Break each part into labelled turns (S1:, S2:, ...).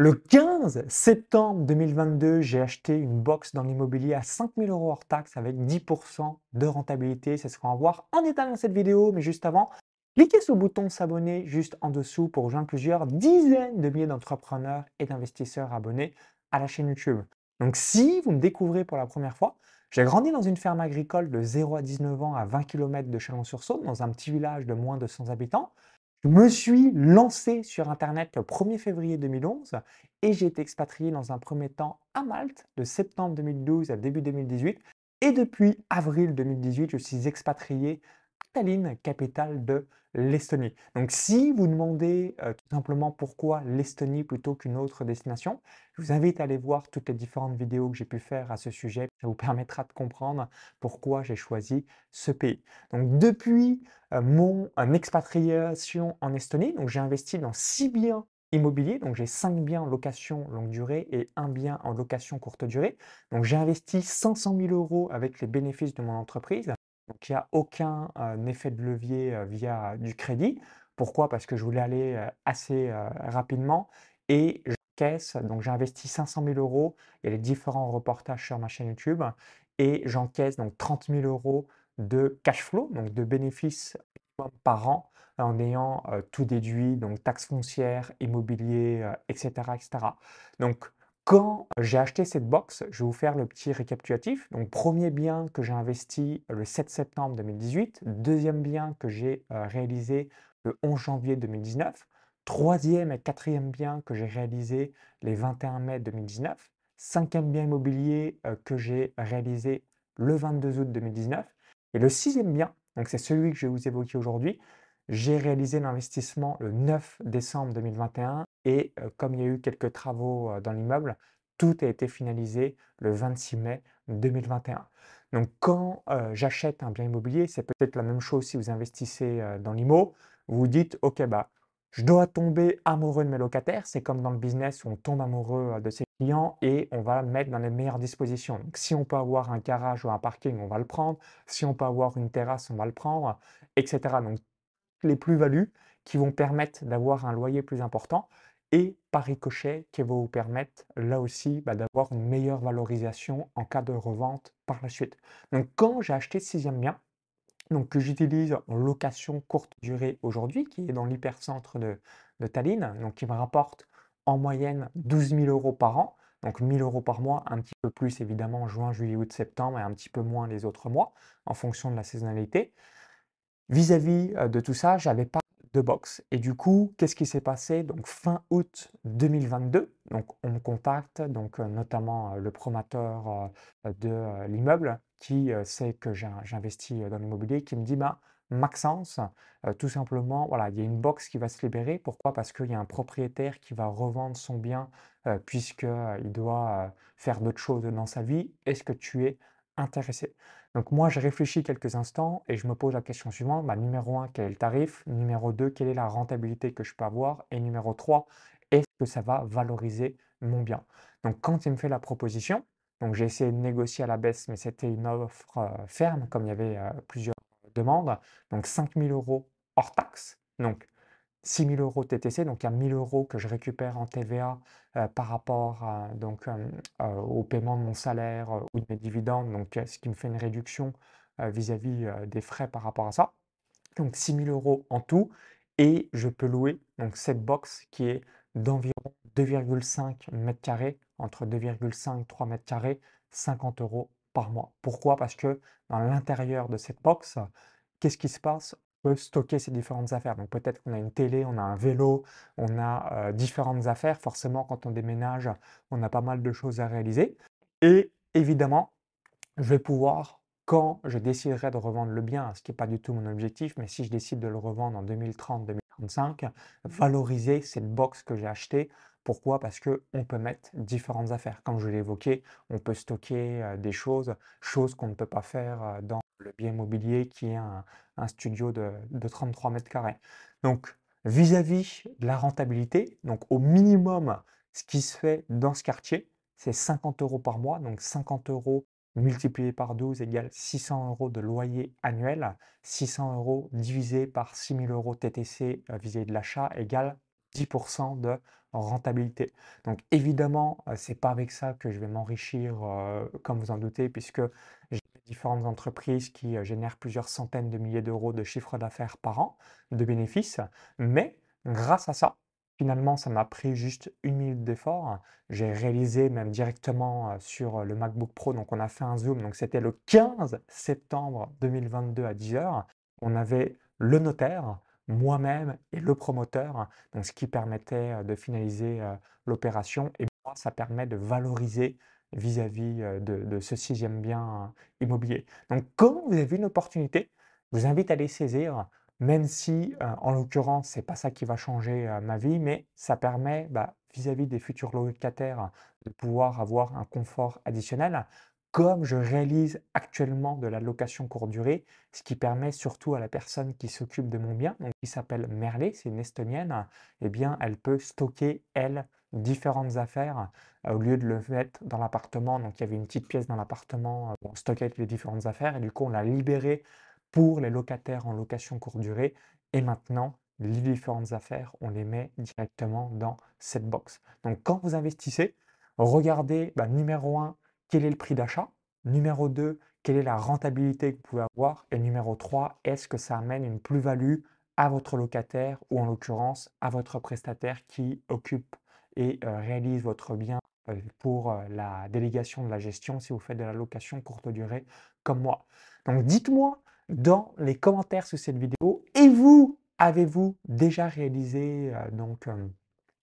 S1: Le 15 septembre 2022, j'ai acheté une box dans l'immobilier à 5000 euros hors taxe avec 10% de rentabilité. C'est ce qu'on va voir en détail dans cette vidéo. Mais juste avant, cliquez sur le bouton s'abonner juste en dessous pour rejoindre plusieurs dizaines de milliers d'entrepreneurs et d'investisseurs abonnés à la chaîne YouTube. Donc si vous me découvrez pour la première fois, j'ai grandi dans une ferme agricole de 0 à 19 ans à 20 km de Chalon-sur-Saône, dans un petit village de moins de 100 habitants. Je me suis lancé sur Internet le 1er février 2011 et j'ai été expatrié dans un premier temps à Malte de septembre 2012 à début 2018. Et depuis avril 2018, je suis expatrié Tallinn, capitale de l'Estonie. Donc si vous demandez euh, tout simplement pourquoi l'Estonie plutôt qu'une autre destination, je vous invite à aller voir toutes les différentes vidéos que j'ai pu faire à ce sujet. Ça vous permettra de comprendre pourquoi j'ai choisi ce pays. Donc depuis euh, mon expatriation en Estonie, j'ai investi dans six biens immobiliers, donc j'ai cinq biens en location longue durée et un bien en location courte durée. Donc j'ai investi 500 000 euros avec les bénéfices de mon entreprise. Donc il n'y a aucun effet de levier via du crédit. Pourquoi? Parce que je voulais aller assez rapidement et j'encaisse, donc j'ai investi 500 000 euros. Il y a les différents reportages sur ma chaîne YouTube et j'encaisse donc 30 000 euros de cash flow, donc de bénéfices par an en ayant tout déduit, donc taxes foncières, immobilier, etc., etc. Donc quand j'ai acheté cette box, je vais vous faire le petit récapitulatif. Donc, premier bien que j'ai investi le 7 septembre 2018, deuxième bien que j'ai réalisé le 11 janvier 2019, troisième et quatrième bien que j'ai réalisé les 21 mai 2019, cinquième bien immobilier que j'ai réalisé le 22 août 2019, et le sixième bien, donc c'est celui que je vais vous évoquer aujourd'hui, j'ai réalisé l'investissement le 9 décembre 2021 et comme il y a eu quelques travaux dans l'immeuble, tout a été finalisé le 26 mai 2021. Donc quand j'achète un bien immobilier, c'est peut-être la même chose si vous investissez dans l'IMO. Vous vous dites, OK, bah, je dois tomber amoureux de mes locataires. C'est comme dans le business où on tombe amoureux de ses clients et on va le mettre dans les meilleures dispositions. Donc, si on peut avoir un garage ou un parking, on va le prendre. Si on peut avoir une terrasse, on va le prendre, etc. Donc, les plus-values qui vont permettre d'avoir un loyer plus important et par ricochet qui vont vous permettre là aussi bah, d'avoir une meilleure valorisation en cas de revente par la suite. Donc quand j'ai acheté ce sixième bien, donc que j'utilise en location courte durée aujourd'hui, qui est dans l'hypercentre de, Tallinn, donc qui me rapporte en moyenne 12 000 euros par an, donc 1000 euros par mois, un petit peu plus évidemment en juin, juillet, août, septembre et un petit peu moins les autres mois en fonction de la saisonnalité. Vis-à-vis de tout ça, j'avais pas de box. Et du coup, qu'est-ce qui s'est passé? Donc fin août 2022, donc on me contacte, donc notamment le promoteur de l'immeuble qui sait que j'investis dans l'immobilier, qui me dit bah, Maxence, tout simplement, voilà, il y a une box qui va se libérer. Pourquoi? Parce qu'il y a un propriétaire qui va revendre son bien puisqu'il doit faire d'autres choses dans sa vie. Est-ce que tu es intéressé? Donc moi, je réfléchis quelques instants et je me pose la question suivante. Bah, numéro 1, quel est le tarif? Numéro 2, quelle est la rentabilité que je peux avoir? Et numéro 3, est-ce que ça va valoriser mon bien? Donc quand il me fait la proposition, donc j'ai essayé de négocier à la baisse, mais c'était une offre ferme, comme il y avait plusieurs demandes. Donc 5 000 euros hors taxe. Donc 6 000 euros TTC, donc il y a 1 000 euros que je récupère en TVA par rapport donc, au paiement de mon salaire ou de mes dividendes, donc ce qui me fait une réduction vis-à-vis des frais par rapport à ça. Donc 6 000 euros en tout, et je peux louer donc cette box qui est d'environ 2,5 mètres carrés, entre 2,5 et 3 mètres carrés, 50 euros par mois. Pourquoi? Parce que dans l'intérieur de cette box, qu'est-ce qui se passe? Peut stocker ces différentes affaires. Donc peut-être qu'on a une télé, on a un vélo, on a différentes affaires. Forcément, quand on déménage, on a pas mal de choses à réaliser. Et évidemment, je vais pouvoir, quand je déciderai de revendre le bien, ce qui n'est pas du tout mon objectif, mais si je décide de le revendre en 2030-2035, valoriser cette box que j'ai achetée pourquoi? Parce qu'on peut mettre différentes affaires. Comme je l'ai évoqué, on peut stocker des choses, choses qu'on ne peut pas faire dans le bien immobilier qui est un, studio de, 33 mètres carrés. Donc, vis-à-vis de la rentabilité, donc au minimum, ce qui se fait dans ce quartier, c'est 50 euros par mois. Donc 50 euros multiplié par 12 égale 600 euros de loyer annuel. 600 euros divisé par 6000 euros TTC vis-à-vis de l'achat égale 10% de rentabilité. Donc évidemment, ce c'est pas avec ça que je vais m'enrichir, comme vous en doutez, puisque différentes entreprises qui génèrent plusieurs centaines de milliers d'euros de chiffre d'affaires par an, de bénéfices. Mais grâce à ça, finalement, ça m'a pris juste une minute d'effort. J'ai réalisé même directement sur le MacBook Pro. Donc on a fait un zoom. Donc c'était le 15 septembre 2022 à 10h. On avait le notaire, moi-même et le promoteur, donc ce qui permettait de finaliser l'opération. Et moi, ça permet de valoriser vis-à-vis de, ce sixième bien immobilier. Donc, quand vous avez une opportunité, je vous invite à les saisir, même si, en l'occurrence, ce n'est pas ça qui va changer ma vie, mais ça permet, bah, vis-à-vis des futurs locataires, de pouvoir avoir un confort additionnel comme je réalise actuellement de la location courte durée, ce qui permet surtout à la personne qui s'occupe de mon bien, donc qui s'appelle Merle, c'est une estonienne, eh bien, elle peut stocker, elle, différentes affaires euh, au lieu de le mettre dans l'appartement. Donc, il y avait une petite pièce dans l'appartement où on stockait les différentes affaires et du coup, on l'a libéré pour les locataires en location courte durée. Et maintenant, les différentes affaires, on les met directement dans cette box. Donc, quand vous investissez, regardez, bah, numéro 1, quel est le prix d'achat? Numéro 2, quelle est la rentabilité que vous pouvez avoir? Et numéro 3, est-ce que ça amène une plus-value à votre locataire ou en l'occurrence à votre prestataire qui occupe et euh, réalise votre bien euh, pour euh, la délégation de la gestion si vous faites de la location courte durée comme moi? Donc dites-moi dans les commentaires sous cette vidéo et vous avez-vous déjà réalisé donc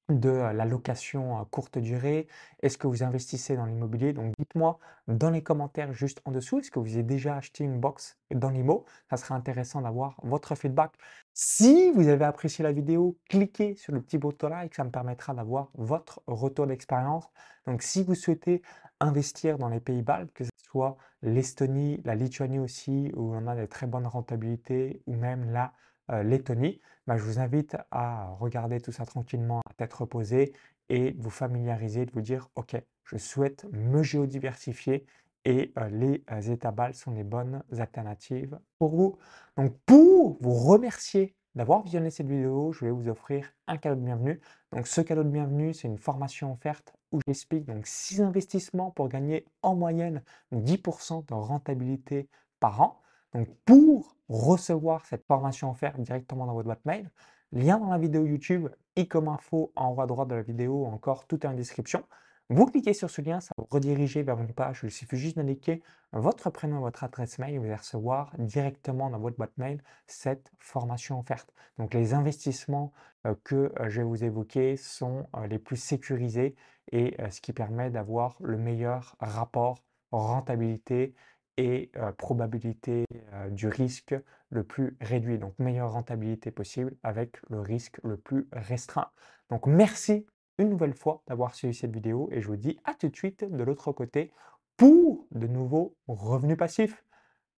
S1: de la location courte durée? Est-ce que vous investissez dans l'immobilier? Donc dites-moi dans les commentaires juste en dessous, est-ce que vous avez déjà acheté une box dans l'IMO? Ça serait intéressant d'avoir votre feedback. Si vous avez apprécié la vidéo, cliquez sur le petit bouton like, ça me permettra d'avoir votre retour d'expérience. Donc si vous souhaitez investir dans les pays baltes, que ce soit l'Estonie, la Lituanie aussi, où on a des très bonnes rentabilités, ou même la Lettonie, bah, je vous invite à regarder tout ça tranquillement, à tête reposée et vous familiariser, de vous dire, OK, je souhaite me géodiversifier et euh, les euh, étabales sont les bonnes alternatives pour vous. Donc pour vous remercier d'avoir visionné cette vidéo, je vais vous offrir un cadeau de bienvenue. Donc ce cadeau de bienvenue, c'est une formation offerte où j'explique donc 6 investissements pour gagner en moyenne 10% de rentabilité par an. Donc pour recevoir cette formation offerte directement dans votre boîte mail, lien dans la vidéo YouTube et comme info en haut à droite de la vidéo, encore tout est en description. Vous cliquez sur ce lien, ça va vous rediriger vers une page il suffit juste d'indiquer votre prénom et votre adresse mail vous allez recevoir directement dans votre boîte mail cette formation offerte. Donc les investissements euh, que euh, je vais vous évoquer sont euh, les plus sécurisés et ce qui permet d'avoir le meilleur rapport rentabilité et probabilité du risque le plus réduit, donc meilleure rentabilité possible avec le risque le plus restreint. Donc merci une nouvelle fois d'avoir suivi cette vidéo et je vous dis à tout de suite de l'autre côté pour de nouveaux revenus passifs.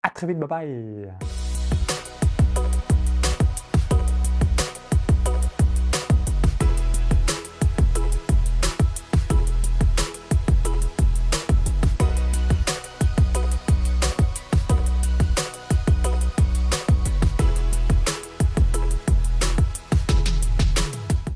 S1: À très vite, bye bye